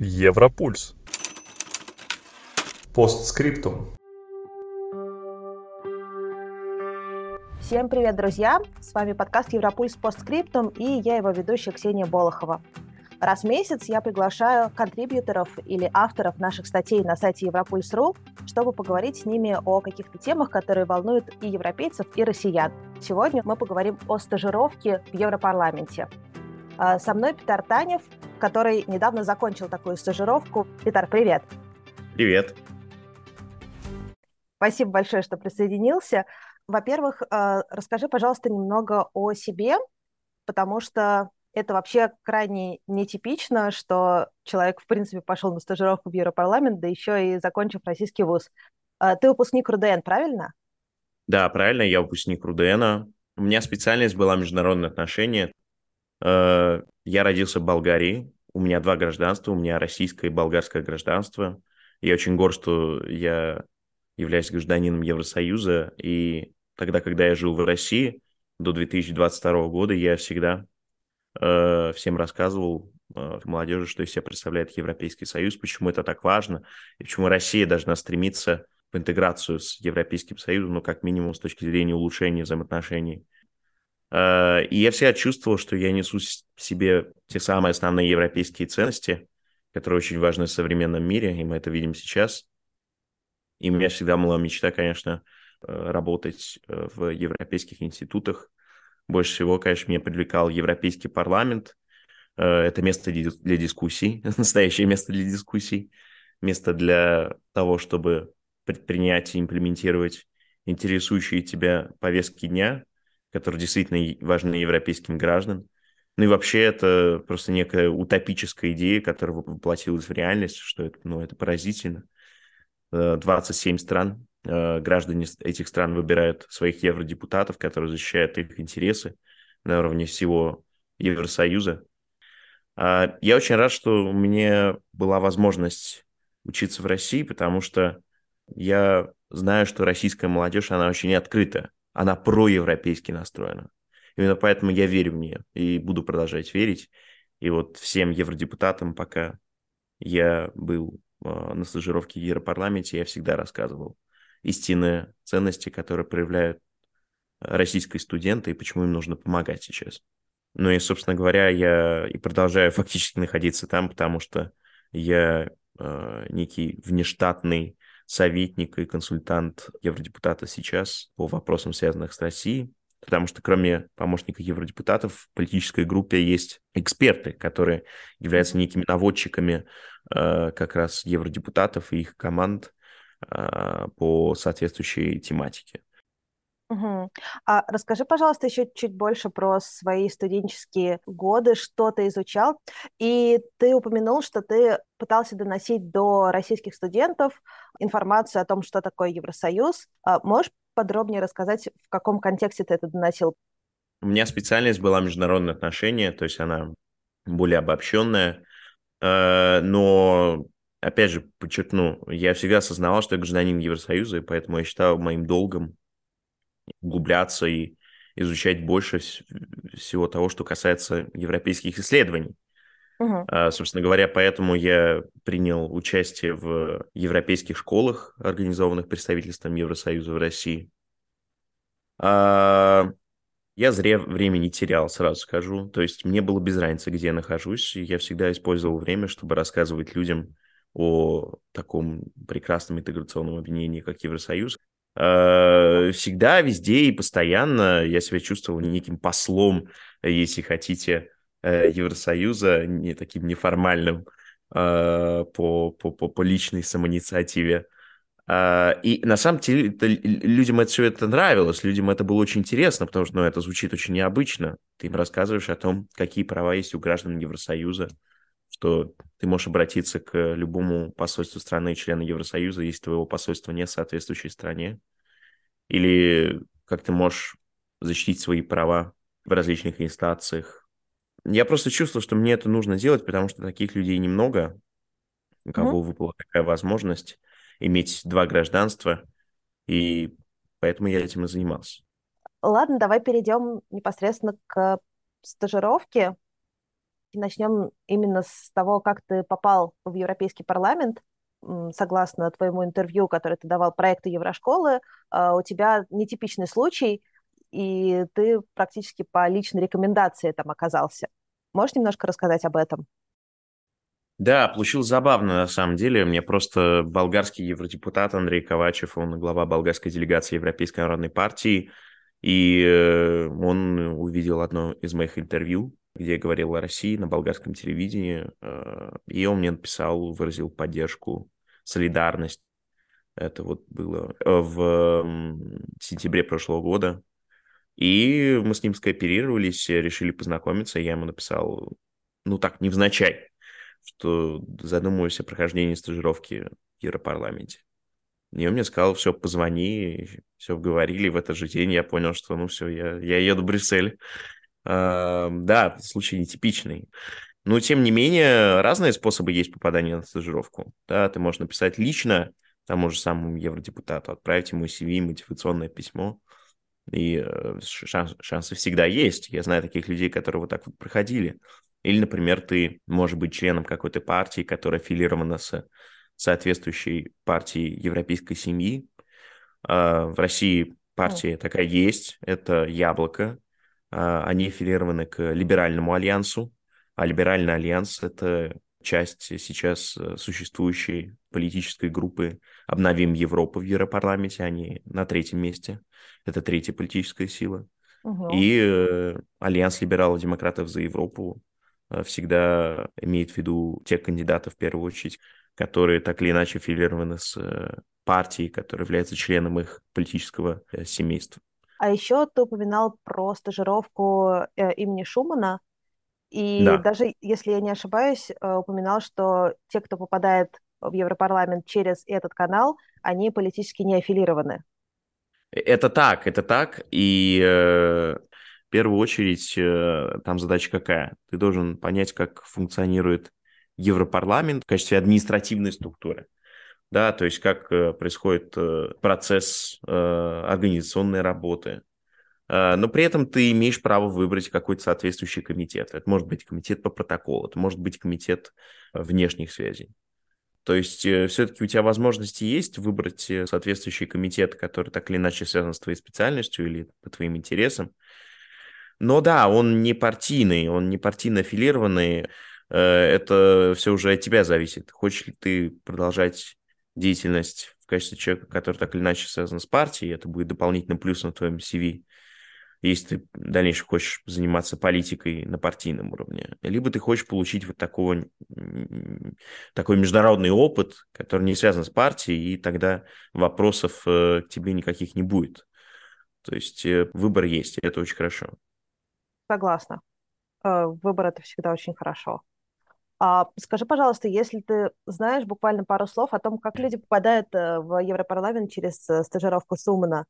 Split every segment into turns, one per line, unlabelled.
Европульс. Постскриптум.
Всем привет, друзья! С вами подкаст Европульс Постскриптум и я его ведущая Ксения Болохова. Раз в месяц я приглашаю контрибьюторов или авторов наших статей на сайте Европульс.ру, чтобы поговорить с ними о каких-то темах, которые волнуют и европейцев, и россиян. Сегодня мы поговорим о стажировке в Европарламенте. А, со мной Петр Танев, который недавно закончил такую стажировку. Петр, привет!
Привет!
Спасибо большое, что присоединился. Во-первых, а, расскажи, пожалуйста, немного о себе, потому что это вообще крайне нетипично, что человек, в принципе, пошел на стажировку в Европарламент, да еще и закончив российский вуз. А, ты выпускник РУДН, правильно?
Да, правильно, я выпускник РУДНа. У меня специальность была международные отношения. Э, я родился в Болгарии, у меня два гражданства, у меня российское и болгарское гражданство. Я очень горд, что я являюсь гражданином Евросоюза, и тогда, когда я жил в России, до 2022 года, я всегда Э, всем рассказывал э, молодежи, что из себя представляет Европейский Союз, почему это так важно, и почему Россия должна стремиться в интеграцию с Европейским Союзом, ну, как минимум, с точки зрения улучшения взаимоотношений. Э, и я всегда чувствовал, что я несу в себе те самые основные европейские ценности, которые очень важны в современном мире, и мы это видим сейчас. И у меня всегда была мечта, конечно, работать в европейских институтах, больше всего, конечно, меня привлекал Европейский парламент. Э, это место для дискуссий, настоящее место для дискуссий, место для того, чтобы предпринять и имплементировать интересующие тебя повестки дня, которые действительно важны европейским гражданам. Ну и вообще это просто некая утопическая идея, которая воплотилась в реальность, что это, ну, это поразительно. 27 э, стран Э, граждане этих стран выбирают своих евродепутатов, которые защищают их интересы на уровне всего Евросоюза. А, я очень рад, что у меня была возможность учиться в России, потому что я знаю, что российская молодежь, она очень открыта, она проевропейски настроена. Именно поэтому я верю в нее и буду продолжать верить. И вот всем евродепутатам, пока я был э, на стажировке в Европарламенте, я всегда рассказывал истинные ценности, которые проявляют российские студенты и почему им нужно помогать сейчас. Ну и, собственно говоря, я и продолжаю фактически находиться там, потому что я э, некий внештатный советник и консультант евродепутата сейчас по вопросам, связанных с Россией, потому что кроме помощника евродепутатов в политической группе есть эксперты, которые являются некими наводчиками э, как раз евродепутатов и их команд а, по соответствующей тематике.
Угу. А расскажи, пожалуйста, еще чуть больше про свои студенческие годы, что ты изучал. И ты упомянул, что ты пытался доносить до российских студентов информацию о том, что такое Евросоюз. А можешь подробнее рассказать, в каком контексте ты это доносил?
У меня специальность была международные отношения, то есть она более обобщенная, э, но опять же, подчеркну, я всегда осознавал, что я гражданин Евросоюза, и поэтому я считал моим долгом углубляться и изучать больше всего того, что касается европейских исследований. Uh-huh. А, собственно говоря, поэтому я принял участие в европейских школах, организованных представительством Евросоюза в России. А, я зря время не терял, сразу скажу. То есть мне было без разницы, где я нахожусь. Я всегда использовал время, чтобы рассказывать людям о таком прекрасном интеграционном объединении, как Евросоюз. Э, всегда, везде и постоянно я себя чувствовал неким послом, если хотите, э, Евросоюза, не таким неформальным э, по, по, по, по личной самоинициативе. И на самом деле это, людям это все это нравилось, людям это было очень интересно, потому что ну, это звучит очень необычно. Ты им рассказываешь о том, какие права есть у граждан Евросоюза, что ты можешь обратиться к любому посольству страны, члена Евросоюза, если твоего посольства нет в соответствующей стране, или как ты можешь защитить свои права в различных инстанциях. Я просто чувствовал, что мне это нужно делать, потому что таких людей немного, у кого mm-hmm. выпала такая возможность иметь два гражданства, и поэтому я этим и занимался.
Ладно, давай перейдем непосредственно к стажировке. Начнем именно с того, как ты попал в Европейский парламент. Согласно твоему интервью, которое ты давал проекту Еврошколы, а, у тебя нетипичный случай, и ты практически по личной рекомендации там оказался. Можешь немножко рассказать об этом?
Да, получилось забавно на самом деле. Мне просто болгарский евродепутат Андрей Ковачев, он глава болгарской делегации Европейской народной партии, и э, он увидел одно из моих интервью, где я говорил о России на болгарском телевидении, э, и он мне написал, выразил поддержку, солидарность. Это вот было э, в сентябре прошлого года. И мы с ним скооперировались, решили познакомиться. Я ему написал, ну так, невзначай, что задумываюсь о прохождении стажировки в Европарламенте. И он мне сказал, все, позвони, все говорили. В этот же день я понял, что ну все, я, я еду в Брюссель. А, да, случай нетипичный. Но, тем не менее, разные способы есть попадания на стажировку. Да, ты можешь написать лично тому же самому евродепутату, отправить ему CV, мотивационное письмо. И э, шанс, шансы всегда есть. Я знаю таких людей, которые вот так вот проходили. Или, например, ты можешь быть членом какой-то партии, которая аффилирована с соответствующей партией европейской семьи. А, в России партия такая есть, это «Яблоко». А, они аффилированы к Либеральному альянсу, а Либеральный альянс – это часть сейчас э, существующей политической группы «Обновим Европу» в Европарламенте, они на третьем месте. Это третья политическая сила. Угу. И э, Альянс либералов-демократов за Европу Э, всегда имеет в виду тех кандидатов, в первую очередь, которые так или иначе аффилированы с э, партией, которая является членом их политического семейства.
А еще ты упоминал про стажировку имени Шумана, и да. даже, если я не ошибаюсь, упоминал, что те, кто попадает в Европарламент через этот канал, они политически не аффилированы.
Это так, это так, и первую очередь э, там задача какая? Ты должен понять, как функционирует Европарламент в качестве административной структуры. Да, то есть как э, происходит э, процесс организационной работы. Но при этом ты имеешь право выбрать какой-то соответствующий комитет. Это может быть комитет по протоколу, это может быть комитет внешних связей. То есть все-таки у тебя возможности есть выбрать соответствующий комитет, который так или иначе связан с твоей специальностью или по твоим интересам. Но да, он не партийный, он не партийно аффилированный. Э, это все уже от тебя зависит. Хочешь ли ты продолжать деятельность в качестве человека, который так или иначе связан с партией, это будет дополнительным плюсом в твоем CV, если ты в дальнейшем хочешь заниматься политикой на партийном уровне. Либо ты хочешь получить вот такого, такой международный опыт, который не связан с партией, и тогда вопросов э, к тебе никаких не будет. То есть э, выбор есть, и это очень хорошо.
Согласна. Э, выбор это всегда очень хорошо. А скажи, пожалуйста, если ты знаешь буквально пару слов о том, как люди попадают э, в Европарламент через э, стажировку Сумана,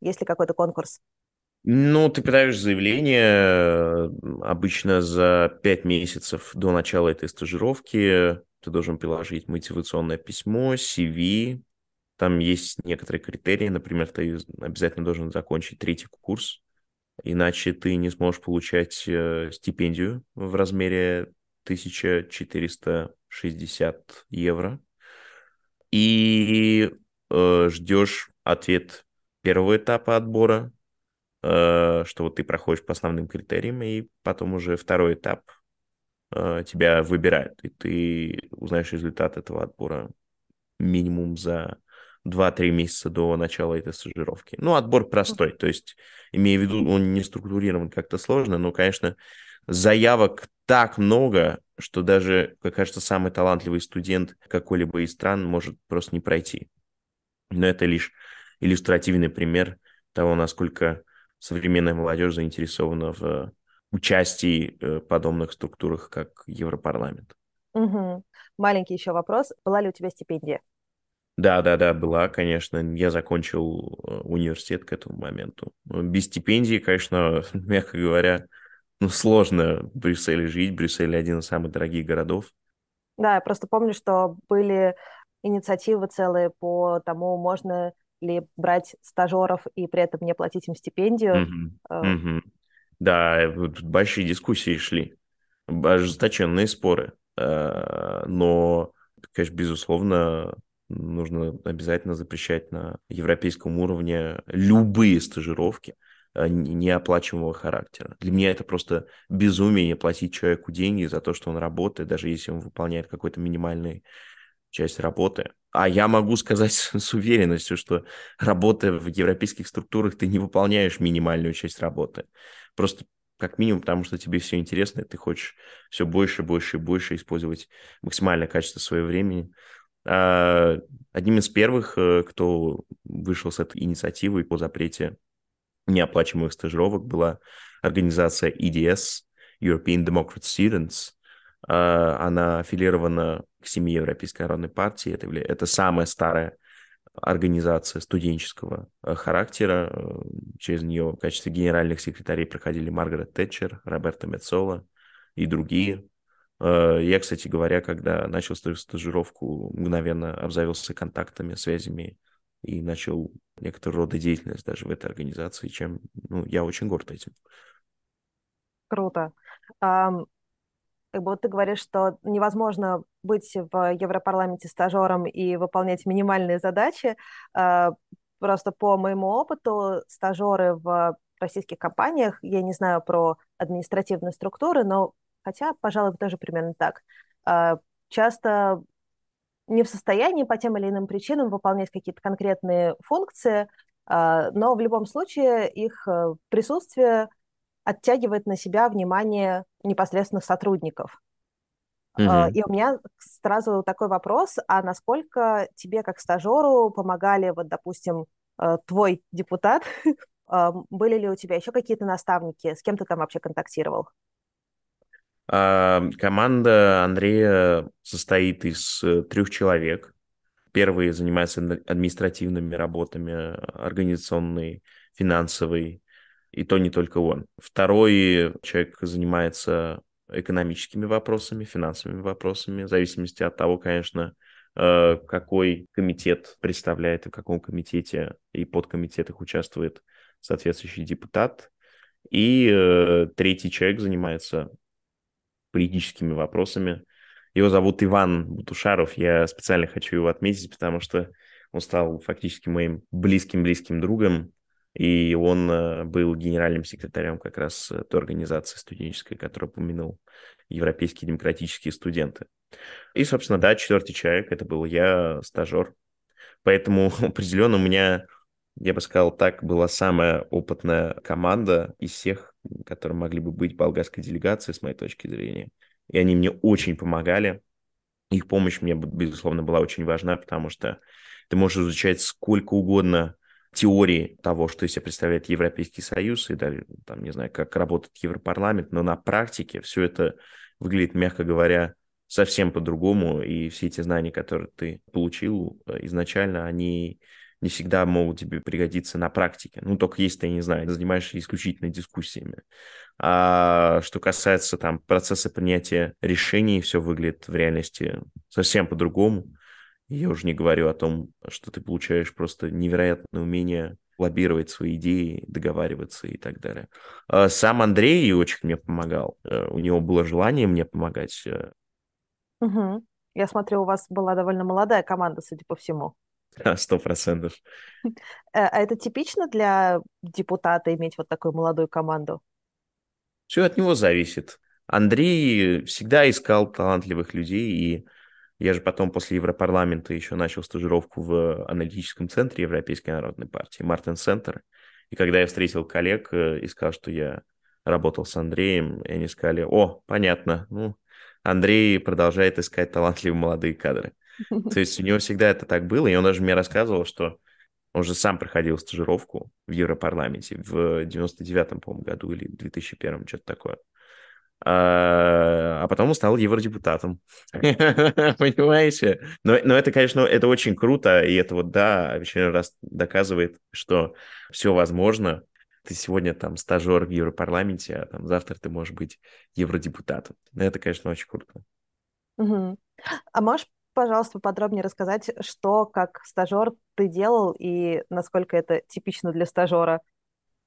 есть ли какой-то конкурс?
Ну, ты подаешь заявление обычно за пять месяцев до начала этой стажировки. Ты должен приложить мотивационное письмо, CV. Там есть некоторые критерии. Например, ты обязательно должен закончить третий курс иначе ты не сможешь получать э, стипендию в размере 1460 евро. И э, ждешь ответ первого этапа отбора, э, что вот ты проходишь по основным критериям, и потом уже второй этап э, тебя выбирают, и ты узнаешь результат этого отбора минимум за 2-3 месяца до начала этой стажировки. Ну, отбор простой, то есть, имея в виду, он не структурирован как-то сложно, но, конечно, заявок так много, что даже, как кажется, самый талантливый студент какой-либо из стран может просто не пройти. Но это лишь иллюстративный пример того, насколько современная молодежь заинтересована в участии в э, подобных структурах, как Европарламент.
Угу. Маленький еще вопрос. Была ли у тебя стипендия?
Да, да, да, была, конечно. Я закончил э, университет к этому моменту. Без стипендии, конечно, мягко говоря, ну, сложно в Брюсселе жить. Брюссель один из самых дорогих городов.
Да, я просто помню, что были инициативы целые по тому, можно ли брать стажеров и при этом не платить им стипендию.
Mm-hmm. Mm-hmm. Да, большие дискуссии шли. ожесточенные споры. Э, но, конечно, безусловно, нужно обязательно запрещать на европейском уровне любые стажировки э, неоплачиваемого характера. Для меня это просто безумие платить человеку деньги за то, что он работает, даже если он выполняет какой-то минимальный часть работы. А я могу сказать с уверенностью, что работая в европейских структурах, ты не выполняешь минимальную часть работы. Просто как минимум потому, что тебе все интересно, и ты хочешь все больше, больше и больше использовать максимальное качество своего времени. А, одним из первых, э, кто вышел с этой инициативой по запрете неоплачиваемых стажировок, была организация EDS, European Democrat Students. А, она аффилирована к семье Европейской народной партии. Это, это самая старая организация студенческого э, характера. Э, через нее в качестве генеральных секретарей проходили Маргарет Тэтчер, Роберто Мецола и другие. Э, я, кстати говоря, когда начал свою стажировку, мгновенно обзавелся контактами, связями и начал некоторого рода деятельность даже в этой организации, чем ну, я очень горд этим.
Круто. Um, как бы вот ты говоришь, что невозможно быть в Европарламенте стажером и выполнять минимальные задачи. Uh, просто по моему опыту стажеры в российских компаниях, я не знаю про административные структуры, но хотя, пожалуй, тоже примерно так. А, часто не в состоянии по тем или иным причинам выполнять какие-то конкретные функции, а, но в любом случае их э, присутствие оттягивает на себя внимание непосредственных сотрудников. Mm-hmm. И у меня сразу такой вопрос, а насколько тебе как стажеру помогали, вот, допустим, э, твой депутат, были ли у тебя еще какие-то наставники, с кем ты там вообще контактировал?
А, команда Андрея состоит из э, трех человек. Первый занимается административными работами, организационной, финансовой, и то не только он. Второй человек занимается экономическими вопросами, финансовыми вопросами, в зависимости от того, конечно, э, какой комитет представляет и в каком комитете и подкомитетах участвует соответствующий депутат. И э, третий человек занимается политическими вопросами. Его зовут Иван Бутушаров. Я специально хочу его отметить, потому что он стал фактически моим близким-близким другом. И он э, был генеральным секретарем как раз той организации студенческой, которую упомянул, Европейские демократические студенты. И, собственно, да, четвертый человек, это был я, стажер. Поэтому определенно у меня, я бы сказал так, была самая опытная команда из всех, которые могли бы быть болгарской делегацией, с моей точки зрения. И они мне очень помогали. Их помощь мне, безусловно, была очень важна, потому что ты можешь изучать сколько угодно теории того, что из себя представляет Европейский Союз, и даже, там, не знаю, как работает Европарламент, но на практике все это выглядит, мягко говоря, совсем по-другому, и все эти знания, которые ты получил э, изначально, они не всегда могут тебе пригодиться на практике. Ну, только если ты, не знаю, занимаешься исключительно дискуссиями. А что касается там процесса принятия решений, все выглядит в реальности совсем по-другому. Я уже не говорю о том, что ты получаешь просто невероятное умение лоббировать свои идеи, договариваться и так далее. А сам Андрей очень мне помогал. Э, у него было желание мне помогать.
Угу. Я смотрю, у вас была довольно молодая команда, судя по всему.
Сто процентов.
Э, а это типично для депутата иметь вот такую молодую команду?
Все от него зависит. Андрей всегда искал талантливых людей, и я же потом после Европарламента еще начал стажировку в аналитическом центре Европейской народной партии, Мартин Центр. И когда я встретил коллег э, и сказал, что я работал с Андреем, и они сказали, о, понятно, ну, Андрей продолжает искать талантливые молодые кадры. То есть у него всегда это так было, и он даже мне рассказывал, что он же сам проходил стажировку в Европарламенте в 99-м, по-моему, году или 2001-м, что-то такое. А, а потом он стал евродепутатом. Понимаете? Но, но это, конечно, это очень круто, и это вот, да, очередной раз доказывает, что все возможно. Ты сегодня там стажер в Европарламенте, а там завтра ты можешь быть евродепутатом. Это, конечно, очень круто.
А можешь пожалуйста, подробнее рассказать, что как стажер ты делал и насколько это типично для стажера?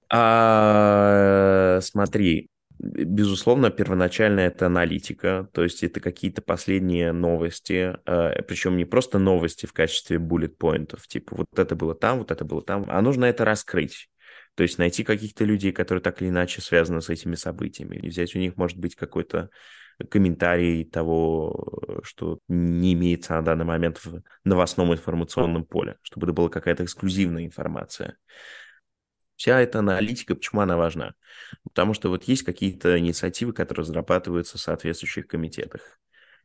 А, смотри, Безусловно, первоначально это аналитика, то есть это какие-то последние новости, э, причем не просто новости в качестве буллет-поинтов, типа вот это было там, вот это было там, а нужно это раскрыть. То есть найти каких-то людей, которые так или иначе связаны с этими событиями, и взять у них, может быть, какой-то комментарий того, что не имеется на данный момент в новостном информационном поле, чтобы это была какая-то эксклюзивная информация. Вся эта аналитика, почему она важна? Потому что вот есть какие-то инициативы, которые разрабатываются в соответствующих комитетах.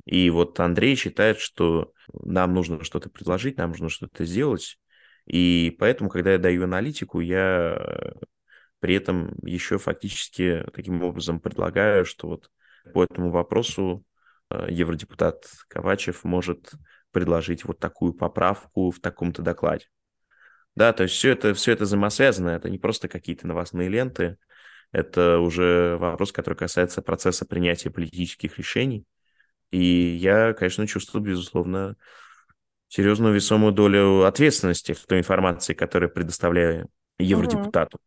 И вот Андрей считает, что нам нужно что-то предложить, нам нужно что-то сделать. И поэтому, когда я даю аналитику, я при этом еще фактически таким образом предлагаю, что вот по этому вопросу э, евродепутат Ковачев может предложить вот такую поправку в таком-то докладе. Да, то есть все это, все это взаимосвязано, это не просто какие-то новостные ленты, это уже вопрос, который касается процесса принятия политических решений. И я, конечно, чувствую, безусловно, серьезную весомую долю ответственности в той информации, которую предоставляю евродепутату.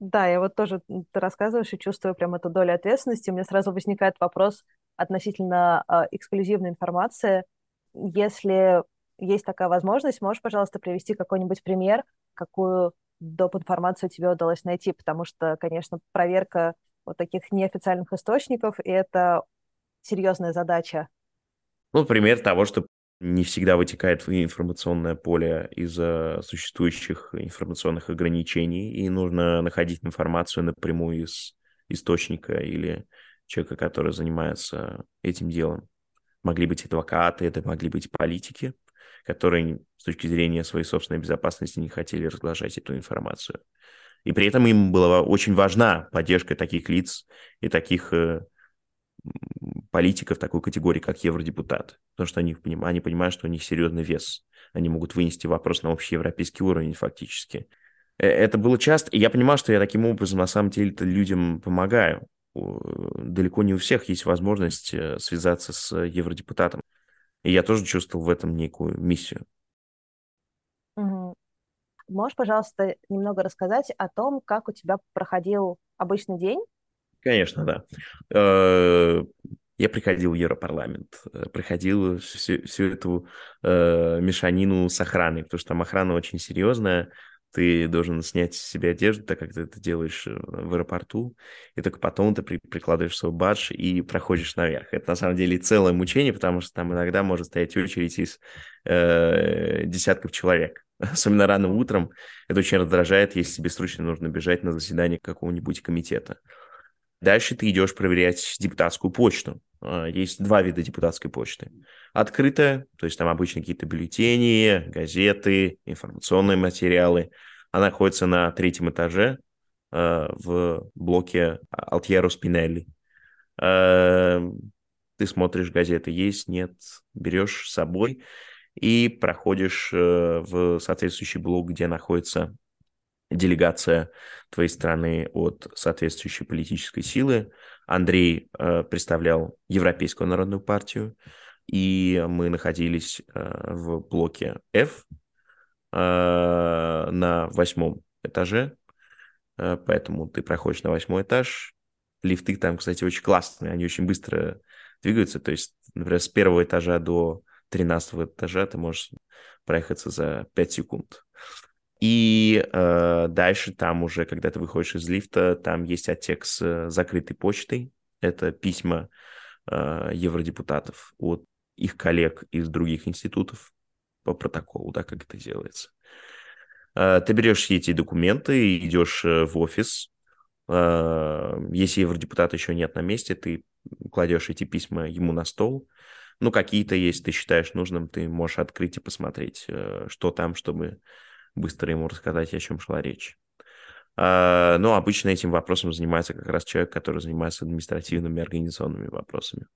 Да, я вот тоже, ты рассказываешь и чувствую прям эту долю ответственности. У меня сразу возникает вопрос относительно э, эксклюзивной информации. Если есть такая возможность, можешь, пожалуйста, привести какой-нибудь пример, какую доп. информацию тебе удалось найти, потому что, конечно, проверка вот таких неофициальных источников — это серьезная задача.
Ну, пример того, что не всегда вытекает в информационное поле из-за существующих информационных ограничений, и нужно находить информацию напрямую из источника или человека, который занимается этим делом. Могли быть адвокаты, это могли быть политики, которые с точки зрения своей собственной безопасности не хотели разглашать эту информацию. И при этом им была очень важна поддержка таких лиц и таких э, политиков такой категории, как евродепутат. Потому что они, они понимают, что у них серьезный вес. Они могут вынести вопрос на общий европейский уровень фактически. Э, это было часто, и я понимал, что я таким образом на самом деле людям помогаю. Далеко не у всех есть возможность э, связаться с евродепутатом. И я тоже чувствовал в этом некую миссию.
Можешь, пожалуйста, немного рассказать о том, как у тебя проходил обычный день?
Конечно, да. Э, я приходил в Европарламент, э, приходил всю, всю эту э, мешанину с охраной, потому что там охрана очень серьезная, ты должен снять с себя одежду, так как ты это делаешь в аэропорту, и только потом ты при, прикладываешь свой бадж и проходишь наверх. Это на самом деле целое мучение, потому что там иногда может стоять очередь из э, десятков человек. Особенно рано утром это очень раздражает, если тебе срочно нужно бежать на заседание какого-нибудь комитета. Дальше ты идешь проверять депутатскую почту. А, есть два вида депутатской почты. Открытая, то есть там обычно какие-то бюллетени, газеты, информационные материалы. Она находится на третьем этаже а, в блоке Алтьеро Спинелли. А, ты смотришь, газеты есть, нет, берешь с собой и проходишь э, в соответствующий блок, где находится делегация твоей страны от соответствующей политической силы. Андрей э, представлял Европейскую народную партию, и мы находились э, в блоке F э, на восьмом этаже, э, поэтому ты проходишь на восьмой этаж. Лифты там, кстати, очень классные, они очень быстро двигаются, то есть, например, с первого этажа до тринадцатого этажа ты можешь проехаться за 5 секунд. И э, дальше там уже, когда ты выходишь из лифта, там есть отсек с э, закрытой почтой. Это письма э, евродепутатов от их коллег из других институтов по протоколу, да, как это делается. Э, ты берешь эти документы, идешь э, в офис. Э, если евродепутата еще нет на месте, ты кладешь эти письма ему на стол. Ну, какие-то есть, ты считаешь нужным, ты можешь открыть и посмотреть, э, что там, чтобы быстро ему рассказать, о чем шла речь. А, но обычно этим вопросом занимается как раз человек, который занимается административными организационными вопросами.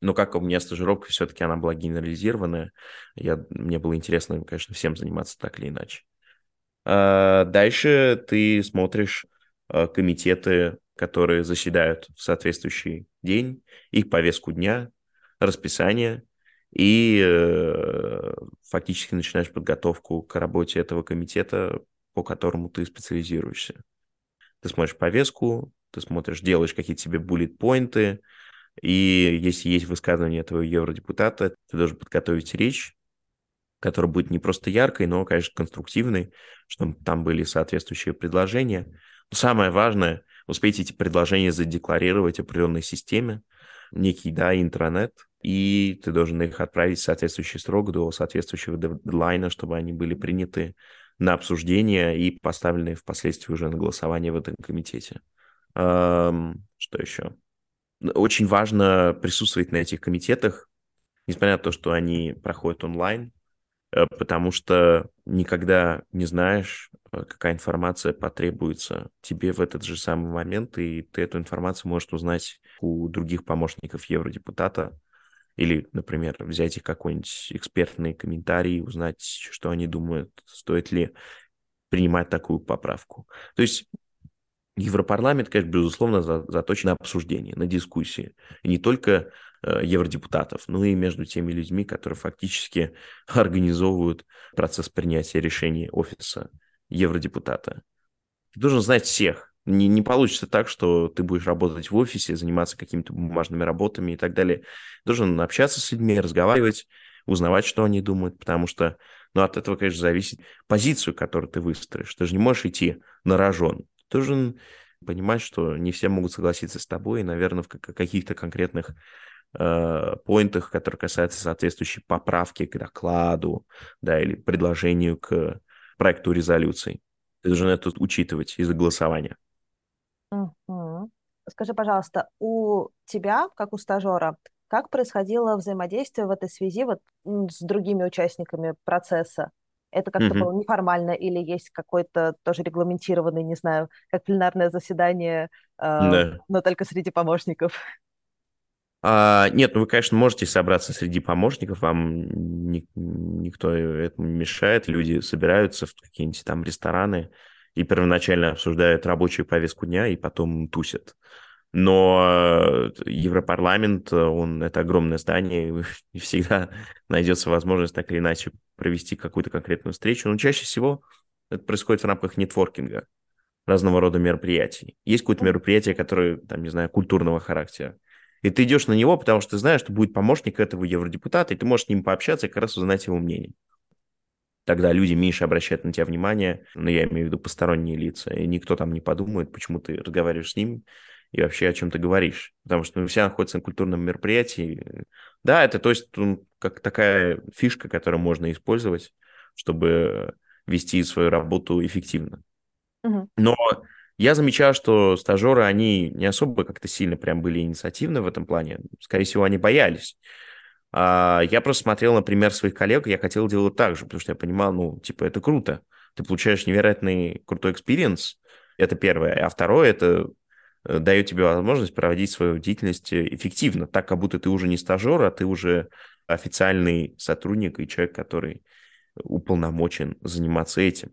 Но как у меня стажировка, все-таки она была генерализированная. Я, мне было интересно, конечно, всем заниматься так или иначе. А, дальше ты смотришь а, комитеты, которые заседают в соответствующий день, их повестку дня, расписание – и э, фактически начинаешь подготовку к работе этого комитета, по которому ты специализируешься. Ты смотришь повестку, Ты смотришь, делаешь какие-то себе буллет-поинты, и если есть высказывание твоего евродепутата, ты должен подготовить речь, которая будет не просто яркой, но, конечно, конструктивной, чтобы там были соответствующие предложения. Но самое важное, успеть эти предложения задекларировать определенной системе, некий, да, интранет, и ты должен их отправить в соответствующий срок до соответствующего дедлайна, чтобы они были приняты на обсуждение и поставлены впоследствии уже на голосование в этом комитете. Что еще? Очень важно присутствовать на этих комитетах, несмотря на то, что они проходят онлайн, Э, потому что никогда не знаешь, э, какая информация потребуется тебе в этот же самый момент, и ты эту информацию можешь узнать у других помощников евродепутата, или, например, взять их какой-нибудь экспертный комментарий, узнать, что они думают, стоит ли принимать такую поправку. То есть Европарламент, конечно, безусловно, заточен на обсуждение, на дискуссии. И не только Э, евродепутатов, ну и между теми людьми, которые фактически организовывают процесс принятия решений офиса евродепутата. Ты должен знать всех. Не, не получится так, что ты будешь работать в офисе, заниматься какими-то бумажными работами и так далее. Должен общаться с людьми, разговаривать, узнавать, что они думают, потому что ну, от этого, конечно, зависит позицию, которую ты выстроишь. Ты же не можешь идти на рожон. Ты должен понимать, что не все могут согласиться с тобой, и, наверное, в каких-то конкретных э, которые касаются соответствующей поправки к докладу, да, или предложению к проекту резолюции. Ты должен это учитывать из-за голосования.
Угу. Скажи, пожалуйста, у тебя, как у стажера, как происходило взаимодействие в этой связи вот с другими участниками процесса? Это как-то mm было неформально или есть какой-то тоже регламентированный, не знаю, как пленарное заседание, э, да. но только среди помощников?
А, нет, ну вы, конечно, можете собраться среди помощников, вам ни, никто этому не мешает, люди собираются в какие-нибудь там рестораны и первоначально обсуждают рабочую повестку дня и потом тусят. Но Европарламент, он это огромное здание, и всегда найдется возможность так или иначе провести какую-то конкретную встречу. Но чаще всего это происходит в рамках нетворкинга, разного рода мероприятий. Есть какое-то мероприятие, которое, там, не знаю, культурного характера. И ты идешь на него, потому что ты знаешь, что будет помощник этого евродепутата, и ты можешь с ним пообщаться и как раз узнать его мнение. Тогда люди меньше обращают на тебя внимание, но ну, я имею в виду посторонние лица, и никто там не подумает, почему ты разговариваешь с ним и вообще о чем ты говоришь. Потому что ну, все находятся на культурном мероприятии. Да, это то есть ну, как такая фишка, которую можно использовать, чтобы вести свою работу эффективно. Угу. Но я замечал, что стажеры, они не особо как-то сильно прям были инициативны в этом плане. Скорее всего, они боялись. А я просто смотрел, например, своих коллег, я хотел делать так же, потому что я понимал, ну, типа, это круто. Ты получаешь невероятный крутой experience, это первое. А второе, это э, дает тебе возможность проводить свою деятельность эффективно, так как будто ты уже не стажер, а ты уже официальный сотрудник и человек, который уполномочен заниматься этим.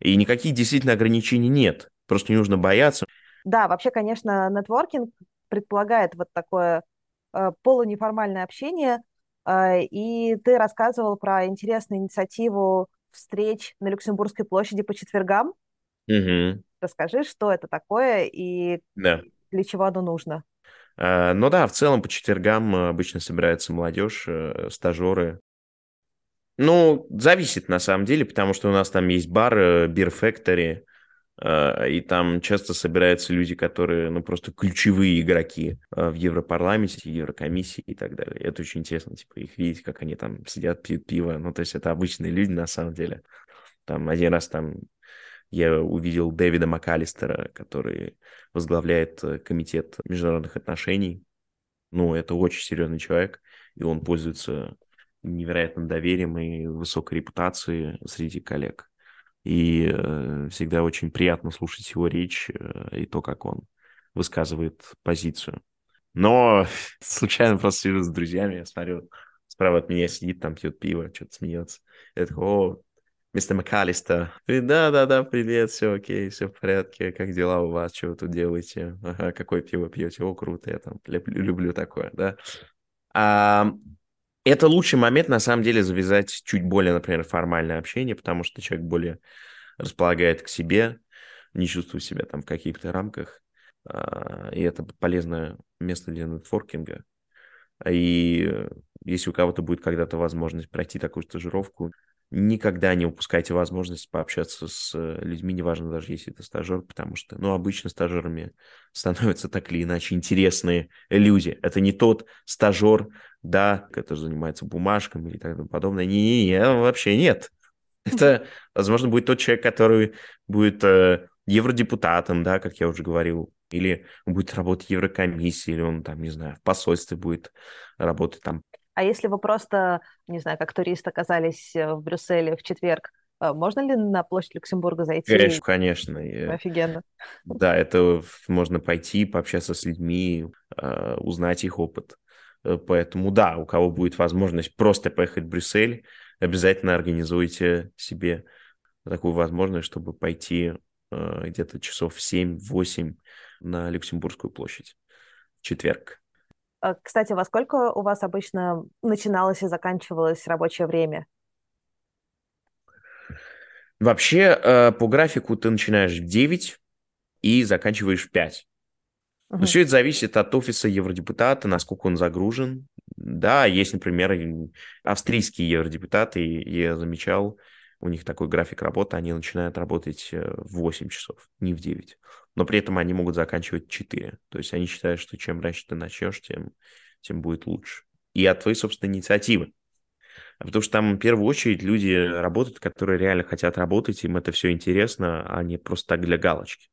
И никаких действительно ограничений нет. Просто не нужно бояться.
Да, вообще, конечно, нетворкинг предполагает вот такое э, полунеформальное общение. Э, и ты рассказывал про интересную инициативу встреч на Люксембургской площади по четвергам. Угу. Расскажи, что это такое и да. для чего оно нужно.
Uh, ну да, в целом по четвергам обычно собирается молодежь, uh, стажеры. Ну, зависит на самом деле, потому что у нас там есть бар, Factory, Э, и там часто собираются люди, которые, ну, просто ключевые игроки э, в Европарламенте, Еврокомиссии и так далее. Это очень интересно, типа, их видеть, как они там сидят, пьют пиво. Ну, то есть это обычные люди на самом деле. Там один раз там я увидел Дэвида МакАлистера, который возглавляет э, комитет международных отношений. Ну, это очень серьезный человек, и он пользуется невероятным доверием и высокой репутацией среди коллег и э, всегда очень приятно слушать его речь э, и то, как он высказывает позицию. Но случайно просто сижу с друзьями, я смотрю, справа от меня сидит, там пьет пиво, что-то смеется. Я такой, о, мистер МакАлистер. Да-да-да, привет, все окей, все в порядке, как дела у вас, что вы тут делаете? Ага, какое пиво пьете? О, круто, я там люблю такое, да. А, это лучший момент, на самом деле, завязать чуть более, например, формальное общение, потому что человек более располагает к себе, не чувствует себя там в каких-то рамках. а, и это полезное место для нетворкинга. И если у кого-то будет когда-то возможность пройти такую стажировку, никогда не упускайте возможность пообщаться с э, людьми, неважно даже если это стажер, потому что, ну, обычно стажерами становятся так или иначе интересные люди. Это не тот стажер, да, который занимается бумажками и так подобное. Не-не-не, вообще нет. Это, возможно, будет тот человек, который будет э, евродепутатом, да, как я уже говорил, или он будет работать в Еврокомиссии, или он там, не знаю, в посольстве будет работать там
а если вы просто, не знаю, как турист оказались э, в Брюсселе в четверг, э, можно ли на площадь Люксембурга зайти?
Конечно, конечно.
Офигенно.
Да, это можно пойти, пообщаться с людьми, э, узнать их опыт. Поэтому да, у кого будет возможность просто поехать в Брюссель, обязательно организуйте себе такую возможность, чтобы пойти где-то часов в 7-8 на Люксембургскую площадь в четверг.
А, кстати, во сколько у вас обычно начиналось и заканчивалось рабочее время?
Вообще, э, по графику ты начинаешь в 9 и заканчиваешь в 5. Но угу. все это зависит от офиса евродепутата, насколько он загружен. Да, есть, например, австрийские евродепутаты, я замечал, у них такой график работы, они начинают работать э, в 8 часов, не в 9 но при этом они могут заканчивать 4. То есть они считают, что чем раньше ты начнешь, тем, тем будет лучше. И от твоей собственной инициативы. Потому что там в первую очередь люди работают, которые реально хотят работать, им это все интересно, а не просто так для галочки.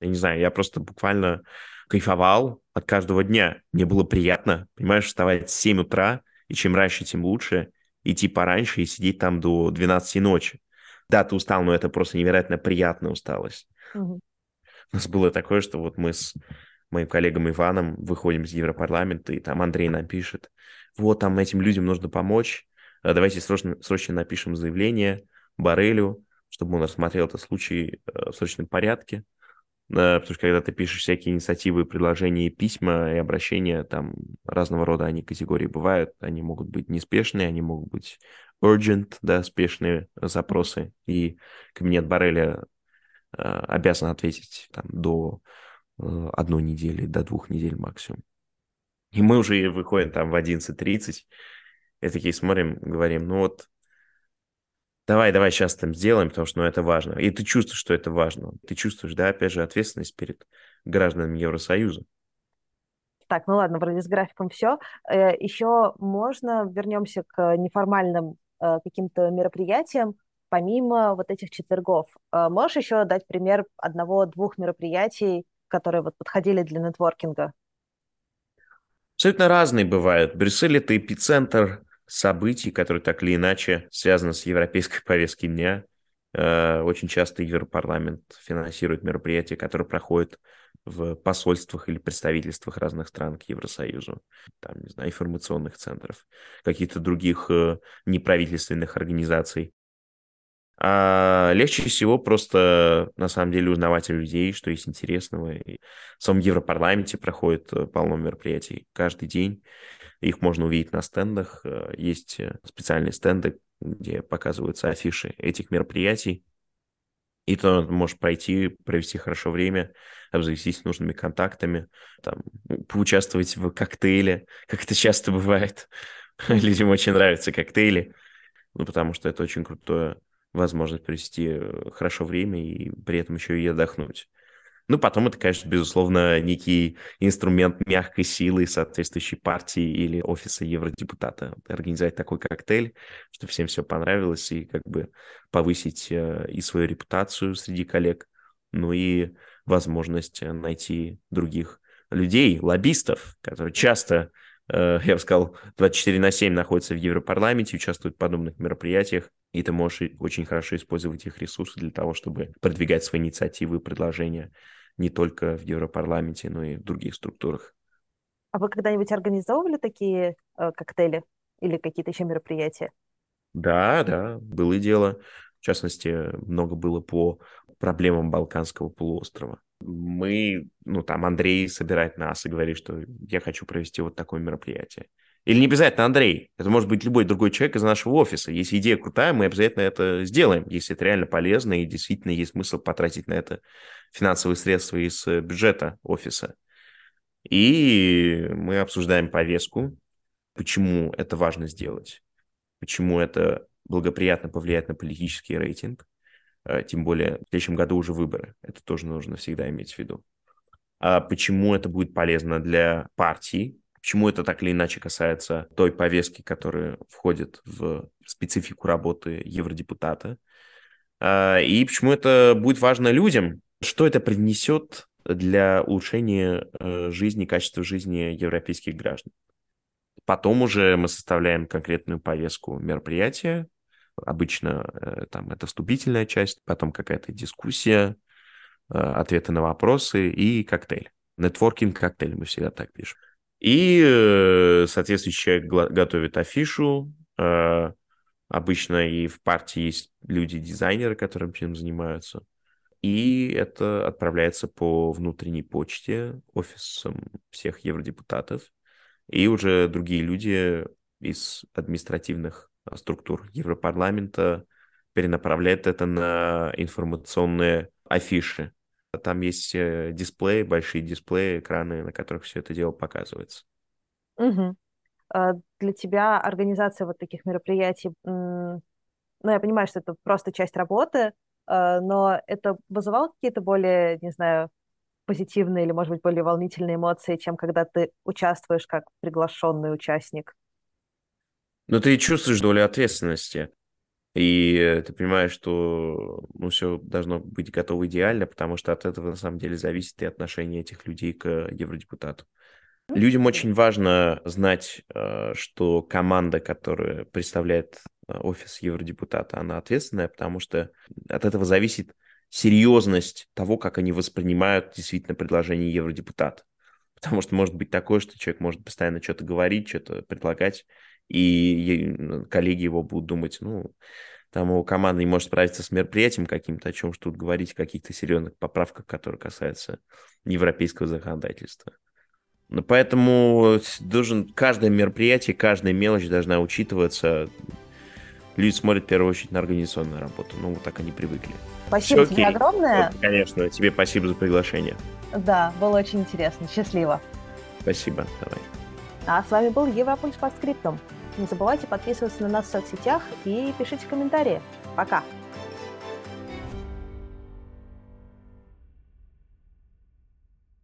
Я не знаю, я просто буквально кайфовал от каждого дня. Мне было приятно, понимаешь, вставать в 7 утра, и чем раньше, тем лучше, идти пораньше и сидеть там до 12 ночи. Да, ты устал, но это просто невероятно приятная усталость. Угу. У нас было такое, что вот мы с моим коллегом Иваном выходим из Европарламента, и там Андрей нам пишет, вот там этим людям нужно помочь, э, давайте срочно, срочно напишем заявление Барелю, чтобы он рассмотрел этот случай э, в срочном порядке. Э, потому что когда ты пишешь всякие инициативы, предложения, письма и обращения, там разного рода они категории бывают. Они могут быть неспешные, они могут быть urgent, да, спешные запросы. И кабинет Барреля Э, обязан ответить там, до э, одной недели, до двух недель максимум. И мы уже выходим там в 11.30, и такие смотрим, говорим, ну вот, давай, давай сейчас там сделаем, потому что ну, это важно. И ты чувствуешь, что это важно. Ты чувствуешь, да, опять же, ответственность перед гражданами Евросоюза.
Так, ну ладно, вроде с графиком все. Э, Еще можно вернемся к неформальным каким-то мероприятиям помимо вот этих четвергов. А можешь еще дать пример одного-двух мероприятий, которые вот подходили для нетворкинга?
Абсолютно разные бывают. Брюссель — это эпицентр событий, которые так или иначе связаны с европейской повесткой дня. Э, очень часто Европарламент финансирует мероприятия, которые проходят в посольствах или представительствах разных стран к Евросоюзу, там, не знаю, информационных центров, каких-то других э, неправительственных организаций. А легче всего просто, на самом деле, узнавать о людей, что есть интересного. И в самом Европарламенте проходит э, полно мероприятий каждый день. Их можно увидеть на стендах. Э, есть э, специальные стенды, где показываются афиши этих мероприятий. И то можешь пройти, провести хорошо время, обзавестись нужными контактами, там, поучаствовать в коктейле, как это часто бывает. Людям очень нравятся коктейли, ну, потому что это очень крутое возможность провести э, хорошо время и при этом еще и отдохнуть. Ну, потом это, конечно, безусловно, некий инструмент мягкой силы соответствующей партии или офиса евродепутата. Организовать такой коктейль, чтобы всем все понравилось и как бы повысить э, и свою репутацию среди коллег, ну и возможность э, найти других людей, лоббистов, которые часто, я бы сказал, 24 на 7 находятся в Европарламенте, участвуют в подобных мероприятиях, и ты можешь очень хорошо использовать их ресурсы для того, чтобы продвигать свои инициативы и предложения не только в Европарламенте, но и в других структурах.
А вы когда-нибудь организовывали такие э, коктейли или какие-то еще мероприятия?
Да, да, было дело. В частности, много было по проблемам Балканского полуострова. Мы, ну там Андрей собирает нас и говорит, что я хочу провести вот такое мероприятие. Или не обязательно Андрей. Это может быть любой другой человек из нашего офиса. Если идея крутая, мы обязательно это сделаем, если это реально полезно и действительно есть смысл потратить на это финансовые средства из э, бюджета офиса. И мы обсуждаем повестку, почему это важно сделать, почему это благоприятно повлияет на политический рейтинг, э, тем более в следующем году уже выборы. Это тоже нужно всегда иметь в виду. А почему это будет полезно для партий, Почему это так или иначе касается той повестки, которая входит в специфику работы евродепутата? А, и почему это будет важно людям? Что это принесет для улучшения э, жизни, качества жизни европейских граждан? Потом уже мы составляем конкретную повестку мероприятия. Обычно э, там это вступительная часть, потом какая-то дискуссия, э, ответы на вопросы и коктейль. Нетворкинг коктейль мы всегда так пишем. И э, соответствующий человек готовит афишу. Э, обычно и в партии есть люди-дизайнеры, которые этим занимаются. И это отправляется по внутренней почте офисам всех евродепутатов. И уже другие люди из административных структур Европарламента перенаправляют это на информационные афиши там есть э, дисплеи, большие дисплеи, экраны, на которых все это дело показывается.
Угу. Для тебя организация вот таких мероприятий, ну, я понимаю, что это просто часть работы, а, но это вызывало какие-то более, не знаю, позитивные или, может быть, более волнительные эмоции, чем когда ты участвуешь как приглашенный участник?
Ну, ты чувствуешь долю ответственности. И ты понимаешь, что ну, все должно быть готово идеально, потому что от этого на самом деле зависит и отношение этих людей к евродепутату. Людям очень важно знать, э, что команда, которая представляет э, офис евродепутата, она ответственная, потому что от этого зависит серьезность того, как они воспринимают действительно предложение евродепутата. Потому что может быть такое, что человек может постоянно что-то говорить, что-то предлагать, и коллеги его будут думать, ну, там его команда не может справиться с мероприятием каким-то, о чем же тут говорить, о каких-то серьезных поправках, которые касаются европейского законодательства. Но поэтому должен каждое мероприятие, каждая мелочь должна учитываться. Люди смотрят в первую очередь на организационную работу. Ну, вот так они привыкли.
Спасибо Все, тебе окей. огромное.
Конечно, тебе спасибо за приглашение.
Да, было очень интересно. Счастливо.
Спасибо. Давай.
А с вами был Европульс по скриптам. Не забывайте подписываться на нас в соцсетях и пишите комментарии. Пока!